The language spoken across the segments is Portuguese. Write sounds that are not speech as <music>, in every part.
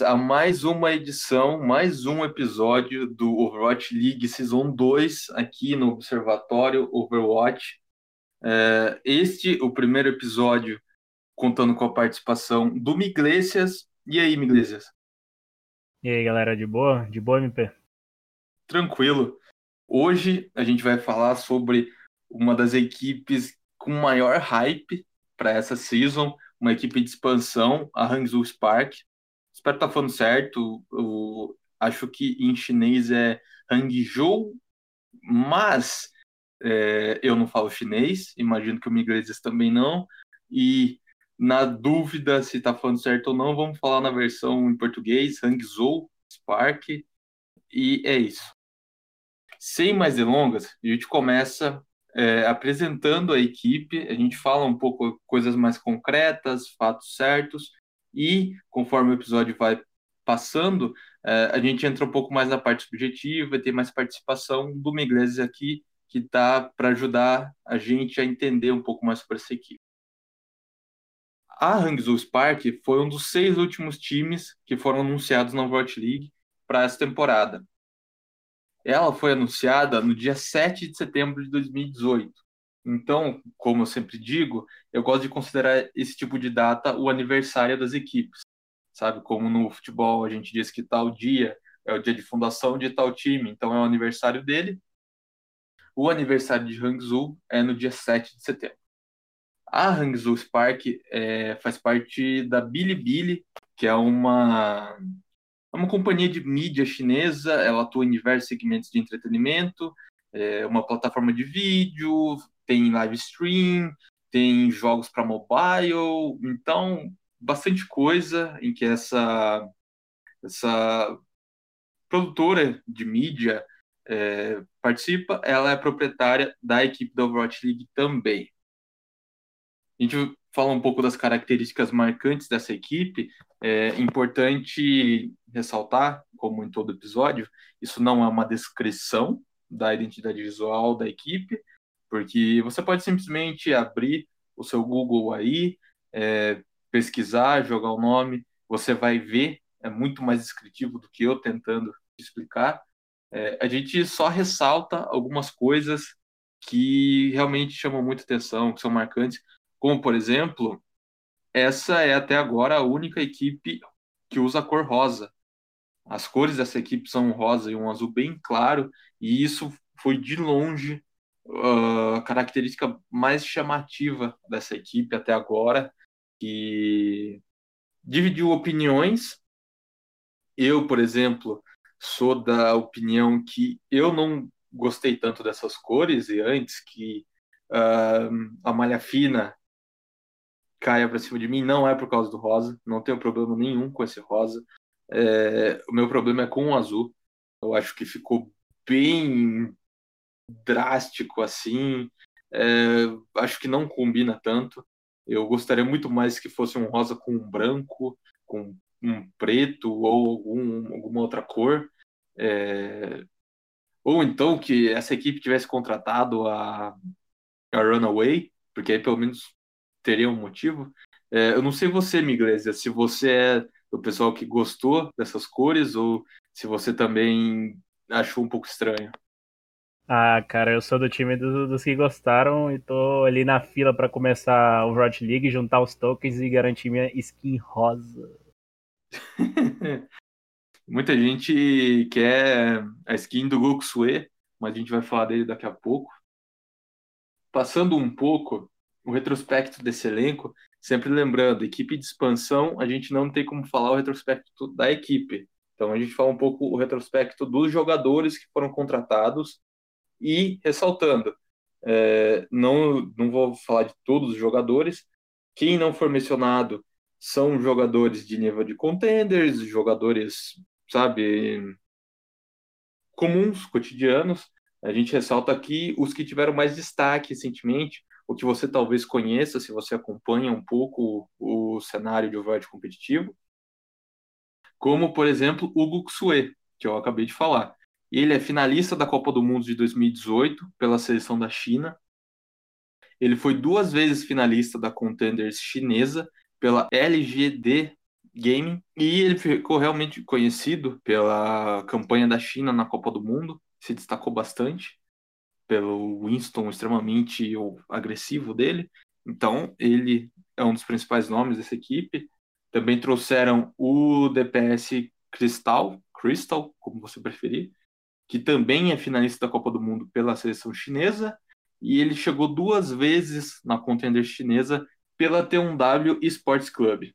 Bem-vindos, a mais uma edição, mais um episódio do Overwatch League Season 2, aqui no Observatório Overwatch. É, este, o primeiro episódio, contando com a participação do Miglesias. E aí, Miglesias? E aí, galera, de boa? De boa, MP? Tranquilo. Hoje a gente vai falar sobre uma das equipes com maior hype para essa season, uma equipe de expansão, a Hangzhou Spark. Espero estar tá falando certo. Eu acho que em chinês é Hangzhou, mas é, eu não falo chinês, imagino que o inglês também não. E na dúvida se está falando certo ou não, vamos falar na versão em português, Hangzhou Spark. E é isso. Sem mais delongas, a gente começa é, apresentando a equipe, a gente fala um pouco coisas mais concretas, fatos certos, e conforme o episódio vai passando, é, a gente entra um pouco mais na parte subjetiva tem mais participação do Migleses aqui, que está para ajudar a gente a entender um pouco mais sobre essa equipe. A Hangzhou Spark foi um dos seis últimos times que foram anunciados na Overwatch League para essa temporada. Ela foi anunciada no dia 7 de setembro de 2018. Então, como eu sempre digo, eu gosto de considerar esse tipo de data o aniversário das equipes. Sabe, como no futebol a gente diz que tal dia é o dia de fundação de tal time, então é o aniversário dele. O aniversário de Hangzhou é no dia 7 de setembro. A Hangzhou Spark é, faz parte da Bilibili, que é uma é uma companhia de mídia chinesa, ela atua em diversos segmentos de entretenimento, é uma plataforma de vídeo, tem live stream, tem jogos para mobile, então bastante coisa em que essa essa produtora de mídia é, participa, ela é proprietária da equipe da Overwatch League também. A gente fala um pouco das características marcantes dessa equipe, é importante ressaltar, como em todo episódio, isso não é uma descrição da identidade visual da equipe, porque você pode simplesmente abrir o seu Google aí, é, pesquisar, jogar o nome, você vai ver, é muito mais descritivo do que eu tentando explicar. É, a gente só ressalta algumas coisas que realmente chamam muita atenção, que são marcantes, como, por exemplo, essa é até agora a única equipe que usa a cor rosa. As cores dessa equipe são um rosa e um azul bem claro, e isso foi de longe uh, característica mais chamativa dessa equipe até agora, que dividiu opiniões. Eu, por exemplo, sou da opinião que eu não gostei tanto dessas cores, e antes que uh, a malha fina caia para cima de mim não é por causa do rosa, não tenho problema nenhum com esse rosa. É, o meu problema é com o azul. Eu acho que ficou bem drástico assim. É, acho que não combina tanto. Eu gostaria muito mais que fosse um rosa com um branco, com um preto ou algum, alguma outra cor. É, ou então que essa equipe tivesse contratado a, a Runaway, porque aí pelo menos teria um motivo. É, eu não sei você, Miglésia, se você é do pessoal que gostou dessas cores ou se você também achou um pouco estranho. Ah, cara, eu sou do time do, dos que gostaram e tô ali na fila para começar o Overwatch League, juntar os tokens e garantir minha skin rosa. <laughs> Muita gente quer a skin do Gokusue, mas a gente vai falar dele daqui a pouco. Passando um pouco o retrospecto desse elenco, sempre lembrando, equipe de expansão, a gente não tem como falar o retrospecto da equipe. Então a gente fala um pouco o retrospecto dos jogadores que foram contratados e ressaltando, é, não, não vou falar de todos os jogadores, quem não for mencionado são jogadores de nível de contenders, jogadores, sabe, comuns, cotidianos. A gente ressalta aqui os que tiveram mais destaque recentemente, o que você talvez conheça se você acompanha um pouco o, cenário de Overwatch competitivo, como, por exemplo, o Guxue, que eu acabei de falar. Ele é finalista da Copa do Mundo de 2018 pela seleção da China. Ele foi duas vezes finalista da Contenders chinesa pela LGD Gaming e ele ficou realmente conhecido pela campanha da China na Copa do Mundo, se destacou bastante pelo Winston extremamente agressivo dele. Então, ele é um dos principais nomes dessa equipe. Também trouxeram o DPS Cristal, Crystal, como você preferir, que também é finalista da Copa do Mundo pela seleção chinesa, e ele chegou duas vezes na contender chinesa pela T1W Sports Club.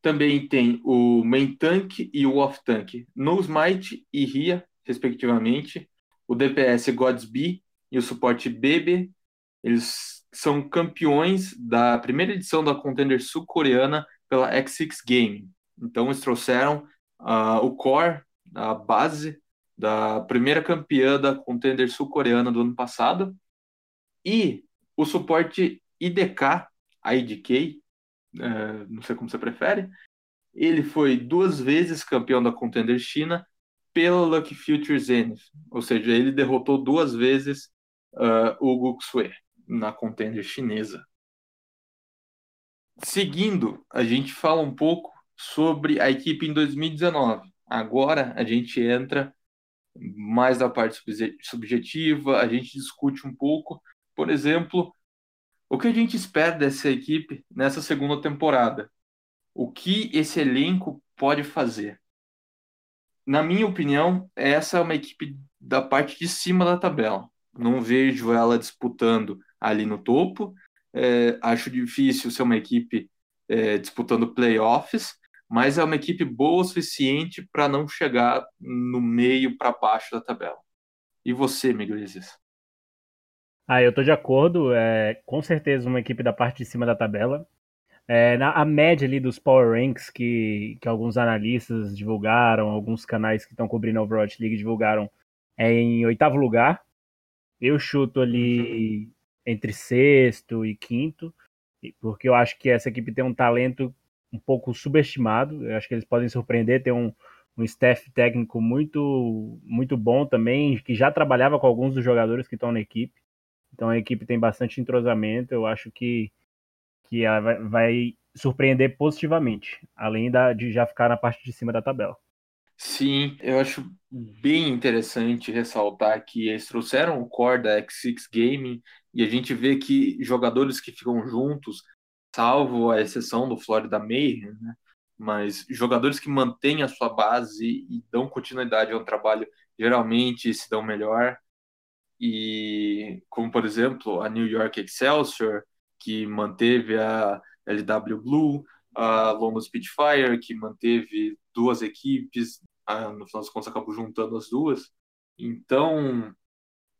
Também tem o Main Tank e o Off Tank, Smite e Ria, respectivamente. O DPS Godsby e o suporte BB, eles são campeões da primeira edição da contender sul-coreana pela X6 Gaming. Então eles trouxeram uh, o core, a base da primeira campeã da contender sul-coreana do ano passado e o suporte IDK, IDK, é, não sei como você prefere, ele foi duas vezes campeão da contender China pela Lucky Future Zenith, ou seja, ele derrotou duas vezes uh, o Guxue na contender chinesa. Seguindo, a gente fala um pouco sobre a equipe em 2019. Agora a gente entra mais da parte subjetiva, a gente discute um pouco, por exemplo, o que a gente espera dessa equipe nessa segunda temporada. O que esse elenco pode fazer? Na minha opinião, essa é uma equipe da parte de cima da tabela. Não vejo ela disputando ali no topo. É, acho difícil ser uma equipe é, disputando playoffs, mas é uma equipe boa o suficiente para não chegar no meio para baixo da tabela. E você, Miguel Iglesias? Ah, eu estou de acordo. É, com certeza uma equipe da parte de cima da tabela. É, na, a média ali dos Power Ranks que, que alguns analistas divulgaram, alguns canais que estão cobrindo a Overwatch League divulgaram, é em oitavo lugar. Eu chuto ali uhum. entre sexto e quinto, porque eu acho que essa equipe tem um talento um pouco subestimado. Eu acho que eles podem surpreender, ter um, um staff técnico muito, muito bom também, que já trabalhava com alguns dos jogadores que estão na equipe. Então a equipe tem bastante entrosamento. Eu acho que, que ela vai, vai surpreender positivamente, além da, de já ficar na parte de cima da tabela. Sim, eu acho bem interessante ressaltar que eles trouxeram o core da X6 Gaming e a gente vê que jogadores que ficam juntos salvo a exceção do Florida Mayhem, né? mas jogadores que mantêm a sua base e dão continuidade ao trabalho geralmente se dão melhor. E como por exemplo a New York Excelsior, que manteve a LW Blue, a London Spitfire, que manteve duas equipes, no final das contas acabou juntando as duas. Então,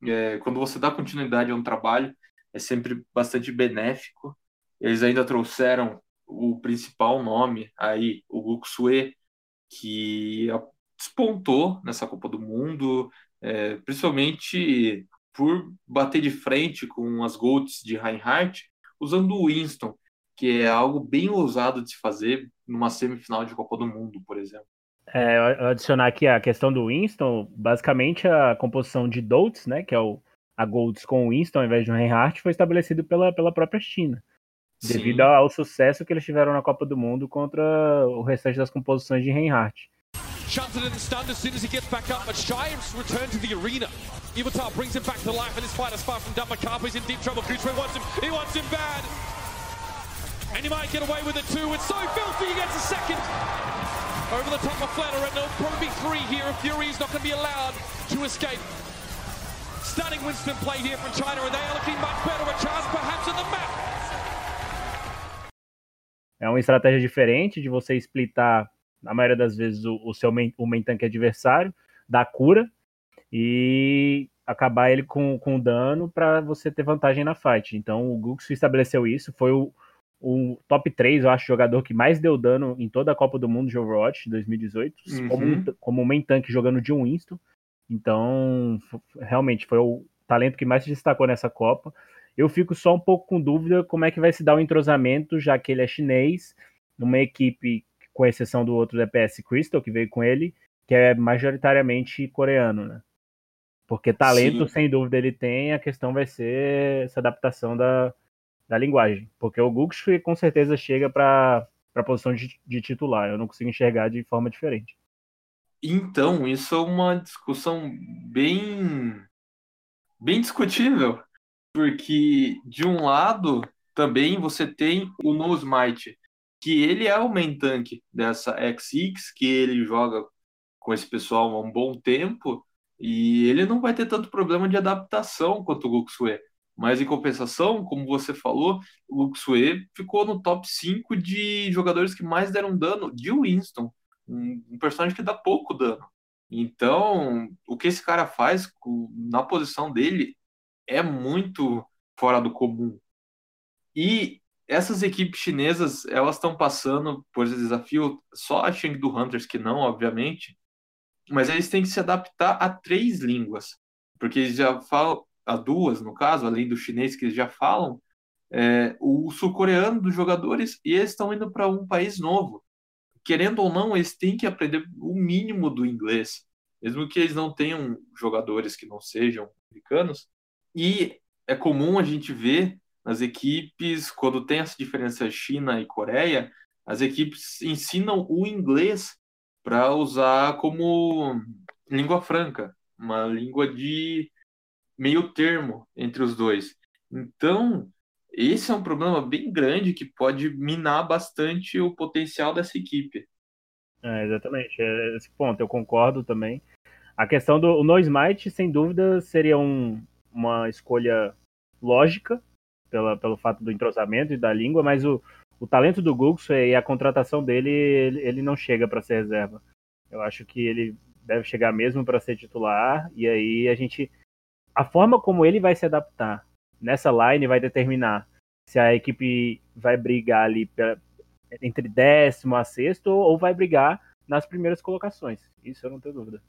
é, quando você dá continuidade a um trabalho, é sempre bastante benéfico eles ainda trouxeram o principal nome aí, o Luxue, que despontou nessa Copa do Mundo, é, principalmente por bater de frente com as Golds de Reinhardt, usando o Winston, que é algo bem ousado de se fazer numa semifinal de Copa do Mundo, por exemplo. É, adicionar aqui a questão do Winston, basicamente a composição de Dolts, né, que é o, a Golds com o Winston ao invés de um Reinhardt, foi estabelecido pela, pela própria China devido Sim. ao sucesso que eles tiveram na Copa do Mundo contra o restante das composições de Reinhardt. Shunted and stunned as soon as he gets back up, but Shire's returned to the arena. Ivatar brings him back to life, and this fight is far from done. Macapa's in deep trouble. Goochway wants him. He wants him bad. And he might get away with it too. It's so filthy. He gets a second. Over the top of Flatter, and there'll probably be three here if Fury is not going to be allowed to escape. Stunning Winston play here from China, and they are looking much better. A chance perhaps at the map. É uma estratégia diferente de você splitar, na maioria das vezes, o, o seu main, o main tank adversário, dar cura e acabar ele com, com dano para você ter vantagem na fight. Então o Guxu estabeleceu isso, foi o, o top 3, eu acho, jogador que mais deu dano em toda a Copa do Mundo de Overwatch 2018, uhum. como, como main tank jogando de um Winston. Então, realmente foi o talento que mais se destacou nessa Copa. Eu fico só um pouco com dúvida como é que vai se dar o entrosamento, já que ele é chinês, numa equipe, com exceção do outro DPS Crystal, que veio com ele, que é majoritariamente coreano, né? Porque talento, Sim. sem dúvida, ele tem, a questão vai ser essa adaptação da, da linguagem. Porque o Guxu com certeza chega para para a posição de, de titular. Eu não consigo enxergar de forma diferente. Então, isso é uma discussão bem, bem discutível, porque de um lado também você tem o No Smite, que ele é o main tank dessa XX, que ele joga com esse pessoal há um bom tempo, e ele não vai ter tanto problema de adaptação quanto o Luxue. Mas em compensação, como você falou, o Luxue ficou no top 5 de jogadores que mais deram dano de Winston um, personagem que dá pouco dano. Então, o que esse cara faz na posição dele é muito fora do comum. E essas equipes chinesas, elas estão passando por esse desafio, só a Chengdu Hunters que não, obviamente, mas eles têm que se adaptar a três línguas, porque eles já falam, a duas no caso, além do chinês que eles já falam, é, o sul-coreano dos jogadores, e eles estão indo para um país novo querendo ou não, eles têm que aprender o mínimo do inglês, mesmo que eles não tenham jogadores que não sejam americanos. E é comum a gente ver nas equipes, quando tem essa diferença China e Coreia, as equipes ensinam o inglês para usar como língua franca, uma língua de meio termo entre os dois. Então, esse é um problema bem grande que pode minar bastante o potencial dessa equipe. É, exatamente, é esse ponto, eu concordo também. A questão do No Smite, sem dúvida, seria um, uma escolha lógica pela, pelo fato do entrosamento e da língua, mas o, o talento do Guxu e a contratação dele, ele, ele não chega para ser reserva. Eu acho que ele deve chegar mesmo para ser titular, e aí a gente. A forma como ele vai se adaptar nessa line vai determinar se a equipe vai brigar ali entre décimo a sexto ou vai brigar nas primeiras colocações. Isso eu não tenho dúvida.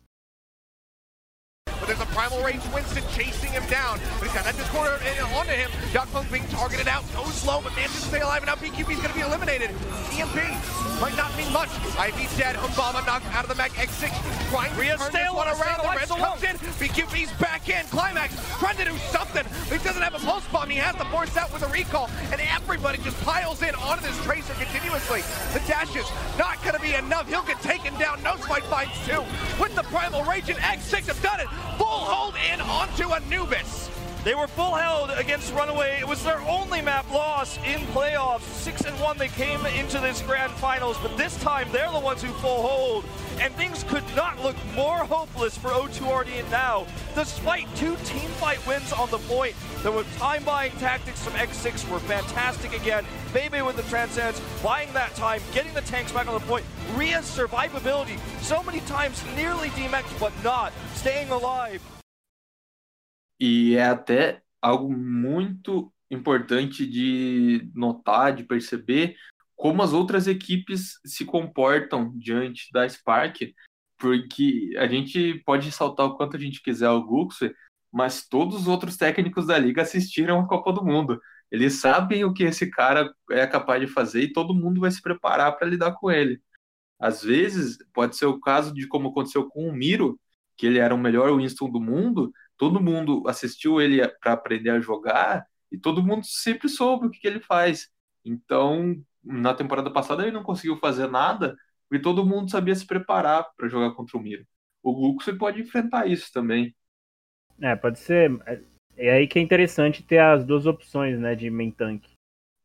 There's a primal rage Winston chasing him down. But he's got that Discord onto him. Yakfeng being targeted out. Goes slow, but manages to stay alive. And now BQB's going to be eliminated. EMP might not mean much. IV's dead. Humbaba knocked out of the mag. X6 trying to turn this one around. The Red comes in. BQB's back in. Climax trying to do something. But he doesn't have a pulse bomb. He has to force out with a recall. And everybody just piles in onto this Tracer continuously. The dash is not going to be enough. He'll get taken down. No spike finds two. With the Primal Rage and X6 have done it full hold in onto Anubis. They were full held against Runaway. It was their only map loss in playoffs. Six and one, they came into this grand finals, but this time they're the ones who full hold. And things could not look more hopeless for O2 Ardian now. Despite two team fight wins on the point, were time buying tactics from X6 were fantastic again. Bebe with the transcends, buying that time, getting the tanks back on the point. Ria's survivability, so many times nearly DMX, but not, staying alive. E é até algo muito importante de notar, de perceber como as outras equipes se comportam diante da Spark, porque a gente pode saltar o quanto a gente quiser o Guxer, mas todos os outros técnicos da liga assistiram a Copa do Mundo. Eles sabem o que esse cara é capaz de fazer e todo mundo vai se preparar para lidar com ele. Às vezes, pode ser o caso de como aconteceu com o Miro, que ele era o melhor Winston do mundo, todo mundo assistiu ele para aprender a jogar e todo mundo sempre soube o que, que ele faz. Então, na temporada passada ele não conseguiu fazer nada e todo mundo sabia se preparar para jogar contra o Miro. O Luxo pode enfrentar isso também. É, pode ser. É aí que é interessante ter as duas opções, né, de main tank.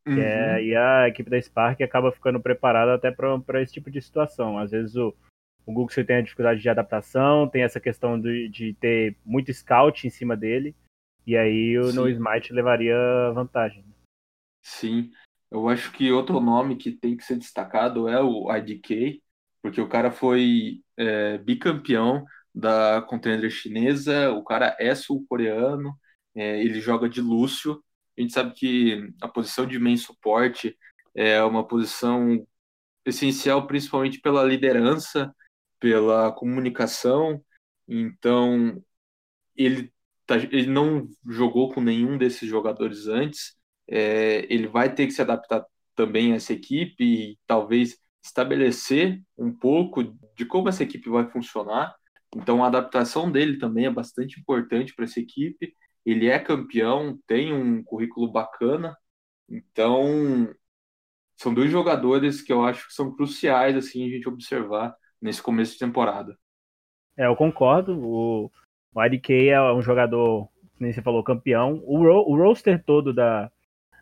Uhum. É, e a equipe da Spark acaba ficando preparada até para esse tipo de situação. Às vezes o, o Google tem a dificuldade de adaptação, tem essa questão de, de ter muito scout em cima dele, e aí o. No Smite levaria vantagem. Sim, eu acho que outro nome que tem que ser destacado é o IDK, porque o cara foi é, bicampeão da contender chinesa, o cara é sul-coreano, é, ele joga de Lúcio. A gente sabe que a posição de main suporte é uma posição essencial, principalmente pela liderança pela comunicação. Então, ele, tá, ele não jogou com nenhum desses jogadores antes. É, ele vai ter que se adaptar também a essa equipe e talvez estabelecer um pouco de como essa equipe vai funcionar. Então, a adaptação dele também é bastante importante para essa equipe. Ele é campeão, tem um currículo bacana. Então, são dois jogadores que eu acho que são cruciais assim a gente observar nesse começo de temporada. É, eu concordo. O, o IDK é um jogador, nem você falou, campeão. O, ro o roster todo da,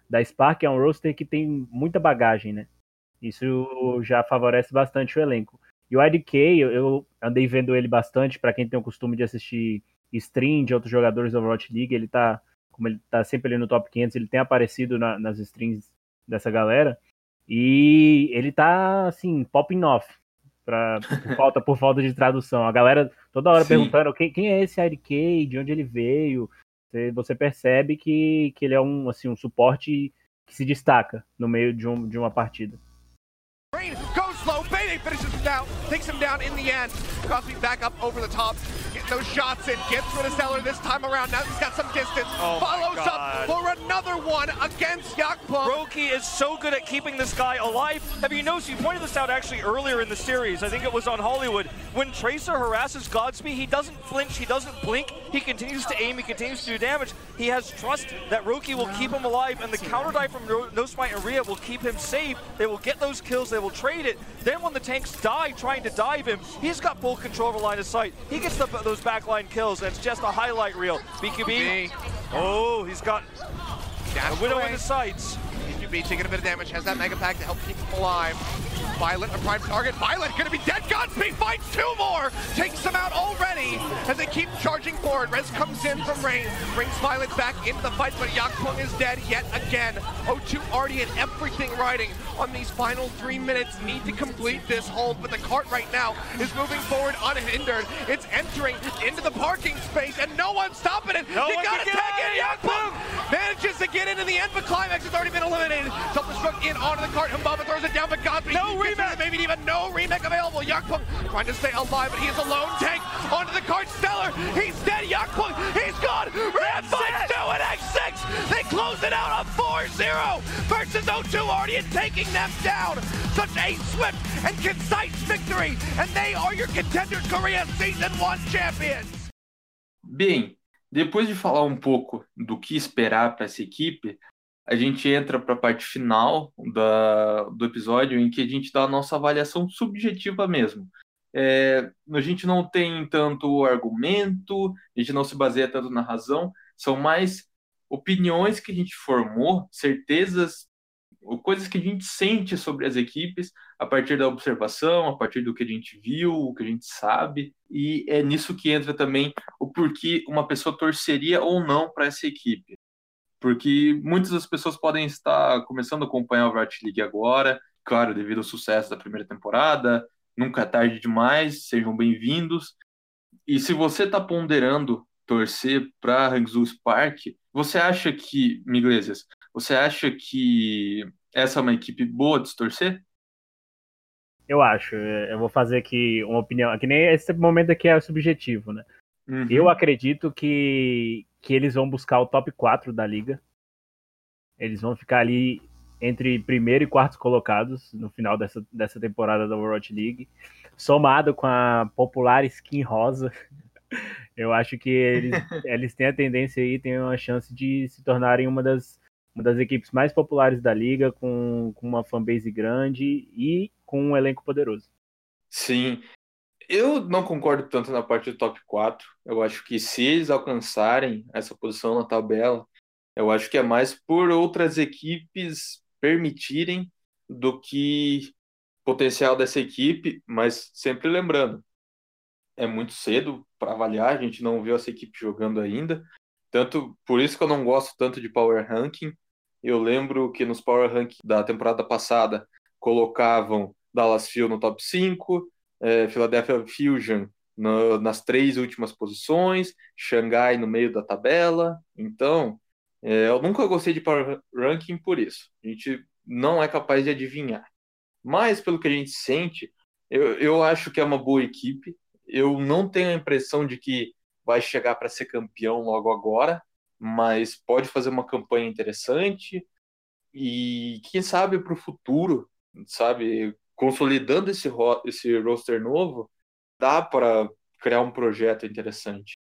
da Spark é um roster que tem muita bagagem, né? Isso já favorece bastante o elenco. E o IDK, eu, eu andei vendo ele bastante, para quem tem o costume de assistir stream de outros jogadores da Overwatch League, ele tá, como ele tá sempre ali no top 500, ele tem aparecido na, nas streams dessa galera. E ele tá, assim, popping off. Pra, por, falta, por falta de tradução. A galera toda hora Sim. perguntando quem, quem é esse IDK, de onde ele veio. Você, você percebe que, que ele é um, assim, um suporte que se destaca no meio de, um, de uma partida. Goes slow, finishes him down, takes him down in the end. Crosby back up over the top, getting those shots in, gets rid of Stellar this time around. Now he's got some distance, oh follows up for another one against Yakpum. Roki is so good at keeping this guy alive. Have you noticed, you pointed this out actually earlier in the series, I think it was on Hollywood, when Tracer harasses Godspeed, he doesn't flinch, he doesn't blink, he continues to aim, he continues to do damage. He has trust that Roki will keep him alive, and the counter dive from No Smite and Rhea will keep him safe. They will get those kills, they will trade it. Then when the tanks die trying to dive him, he's got full control over line of sight. He gets the, those backline kills, and it's just a highlight reel. BQB, oh, he's got a widow in his sights. BQB taking a bit of damage, has that Mega Pack to help keep him alive. Violet, a prime target. Violet gonna be dead. Godspeed finds two more. Takes them out already as they keep charging forward. Rez comes in from Rain, brings Violet back into the fight, but Yakpung is dead yet again. O2 already and everything riding on these final three minutes. Need to complete this hold, but the cart right now is moving forward unhindered. It's entering into the parking space, and no one's stopping it. No you gotta tag in Yakpung! Manages to get into the end, but Climax has already been eliminated. Self-destruct in onto the cart. Humbaba throws it down, but Godspeed no remake. Maybe even no remake available. Yakpung trying to stay alive, but he is a lone tank onto the card. Stellar, he's dead. Yakpung, he's gone. Ram finds two and X6. They close it out on 4-0 versus O2 already and taking them down. Such a swift and concise victory, and they are your contenders Korea Season 1 champions. Bem, depois de falar um pouco do que esperar para essa equipe, a gente entra para a parte final da, do episódio em que a gente dá a nossa avaliação subjetiva mesmo. É, a gente não tem tanto argumento, a gente não se baseia tanto na razão, são mais opiniões que a gente formou, certezas, coisas que a gente sente sobre as equipes a partir da observação, a partir do que a gente viu, o que a gente sabe, e é nisso que entra também o porquê uma pessoa torceria ou não para essa equipe porque muitas das pessoas podem estar começando a acompanhar o Riot League agora, claro, devido ao sucesso da primeira temporada, nunca é tarde demais, sejam bem-vindos. E se você está ponderando torcer para Hangzhou Spark, você acha que, Miglesias, você acha que essa é uma equipe boa de se torcer? Eu acho. Eu vou fazer aqui uma opinião. Que nem esse momento aqui é subjetivo, né? Uhum. Eu acredito que, que eles vão buscar o top 4 da liga. Eles vão ficar ali entre primeiro e quarto colocados no final dessa, dessa temporada da Overwatch League, somado com a popular skin rosa. <laughs> Eu acho que eles, <laughs> eles têm a tendência aí, têm uma chance de se tornarem uma das, uma das equipes mais populares da liga, com, com uma fanbase grande e com um elenco poderoso. Sim, eu não concordo tanto na parte do top 4. Eu acho que se eles alcançarem essa posição na tabela, eu acho que é mais por outras equipes permitirem do que potencial dessa equipe, mas sempre lembrando, é muito cedo para avaliar, a gente não viu essa equipe jogando ainda. Tanto por isso que eu não gosto tanto de power ranking. Eu lembro que nos power ranking da temporada passada colocavam Dallas Fuel no top 5, é, Philadelphia Fusion no, nas três últimas posições, Xangai no meio da tabela. Então, é, eu nunca gostei de Power Ranking por isso. A gente não é capaz de adivinhar. Mas, pelo que a gente sente, eu, eu acho que é uma boa equipe. Eu não tenho a impressão de que vai chegar para ser campeão logo agora, mas pode fazer uma campanha interessante e quem sabe para o futuro, sabe, consolidando esse, esse roster novo, dá para criar um projeto interessante.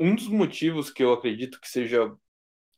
Um dos motivos que eu acredito que seja,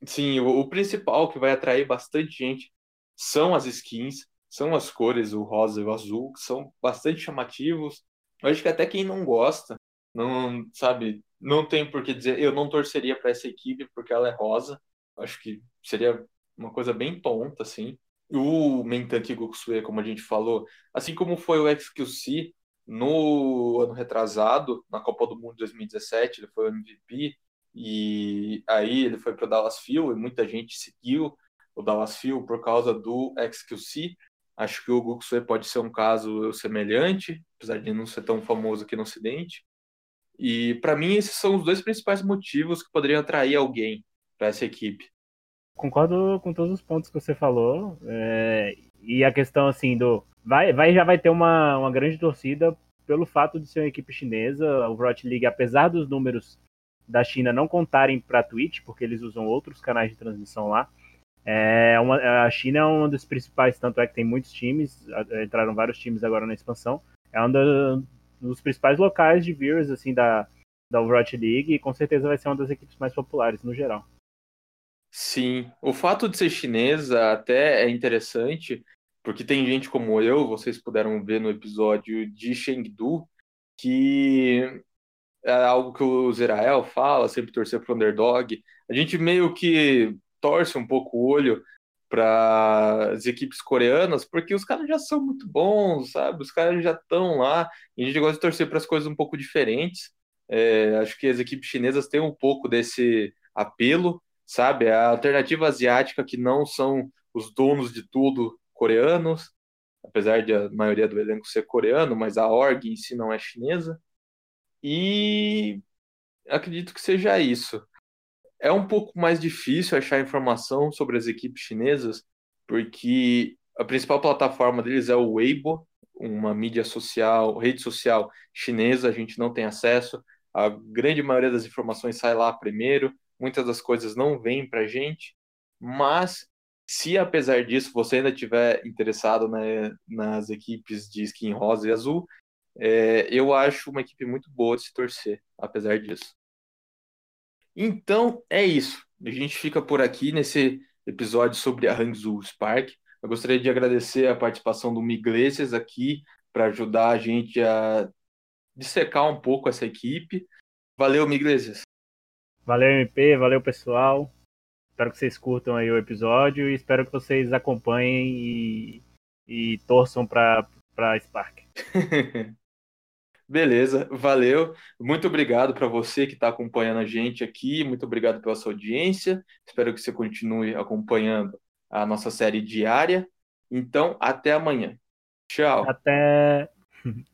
sim, o, o principal que vai atrair bastante gente são as skins, são as cores, o rosa e o azul, que são bastante chamativos. Eu acho que até quem não gosta, não sabe, não tem por que dizer, eu não torceria para essa equipe porque ela é rosa. Eu acho que seria uma coisa bem tonta, assim. O Mentanki Gokusue, como a gente falou, assim como foi o XQC no ano retrasado, na Copa do Mundo 2017, ele foi o MVP, e aí ele foi para o Dallas Fuel, e muita gente seguiu o Dallas Fuel por causa do XQC. Acho que o Gokusue pode ser um caso semelhante, apesar de não ser tão famoso aqui no Ocidente. E para mim esses são os dois principais motivos que poderiam atrair alguém para essa equipe concordo com todos os pontos que você falou. É, e a questão assim do. Vai, vai já vai ter uma, uma grande torcida pelo fato de ser uma equipe chinesa. O Rocket League, apesar dos números da China não contarem para a Twitch, porque eles usam outros canais de transmissão lá. É uma, a China é um dos principais, tanto é que tem muitos times, entraram vários times agora na expansão. É um dos principais locais de viewers assim da, da Overwatch League e com certeza vai ser uma das equipes mais populares no geral. Sim, o fato de ser chinesa até é interessante, porque tem gente como eu, vocês puderam ver no episódio de Chengdu, que é algo que o Zerael fala, sempre torcer para o underdog. A gente meio que torce um pouco o olho para as equipes coreanas, porque os caras já são muito bons, sabe? Os caras já estão lá, e a gente gosta de torcer para as coisas um pouco diferentes. É, acho que as equipes chinesas têm um pouco desse apelo, sabe? A alternativa asiática que não são os donos de tudo coreanos, apesar de a maioria do elenco ser coreano, mas a org em si não é chinesa. E acredito que seja isso. É um pouco mais difícil achar informação sobre as equipes chinesas, porque a principal plataforma deles é o Weibo, uma mídia social, rede social chinesa, a gente não tem acesso. A grande maioria das informações sai lá primeiro muitas das coisas não vêm para gente, mas se apesar disso você ainda tiver interessado né, nas equipes de skin rosa e azul, é, eu acho uma equipe muito boa de se torcer, apesar disso. Então é isso. A gente fica por aqui nesse episódio sobre a Hangzhou Spark. Eu gostaria de agradecer a participação do Miglesias aqui para ajudar a gente a dissecar um pouco essa equipe. Valeu, Miglesias. Valeu, MP, valeu, pessoal. Espero que vocês curtam aí o episódio e espero que vocês acompanhem e, e torçam para Spark. <laughs> Beleza, valeu. Muito obrigado para você que está acompanhando a gente aqui. Muito obrigado pela sua audiência. Espero que você continue acompanhando a nossa série diária. Então, até amanhã. Tchau. Até. <laughs>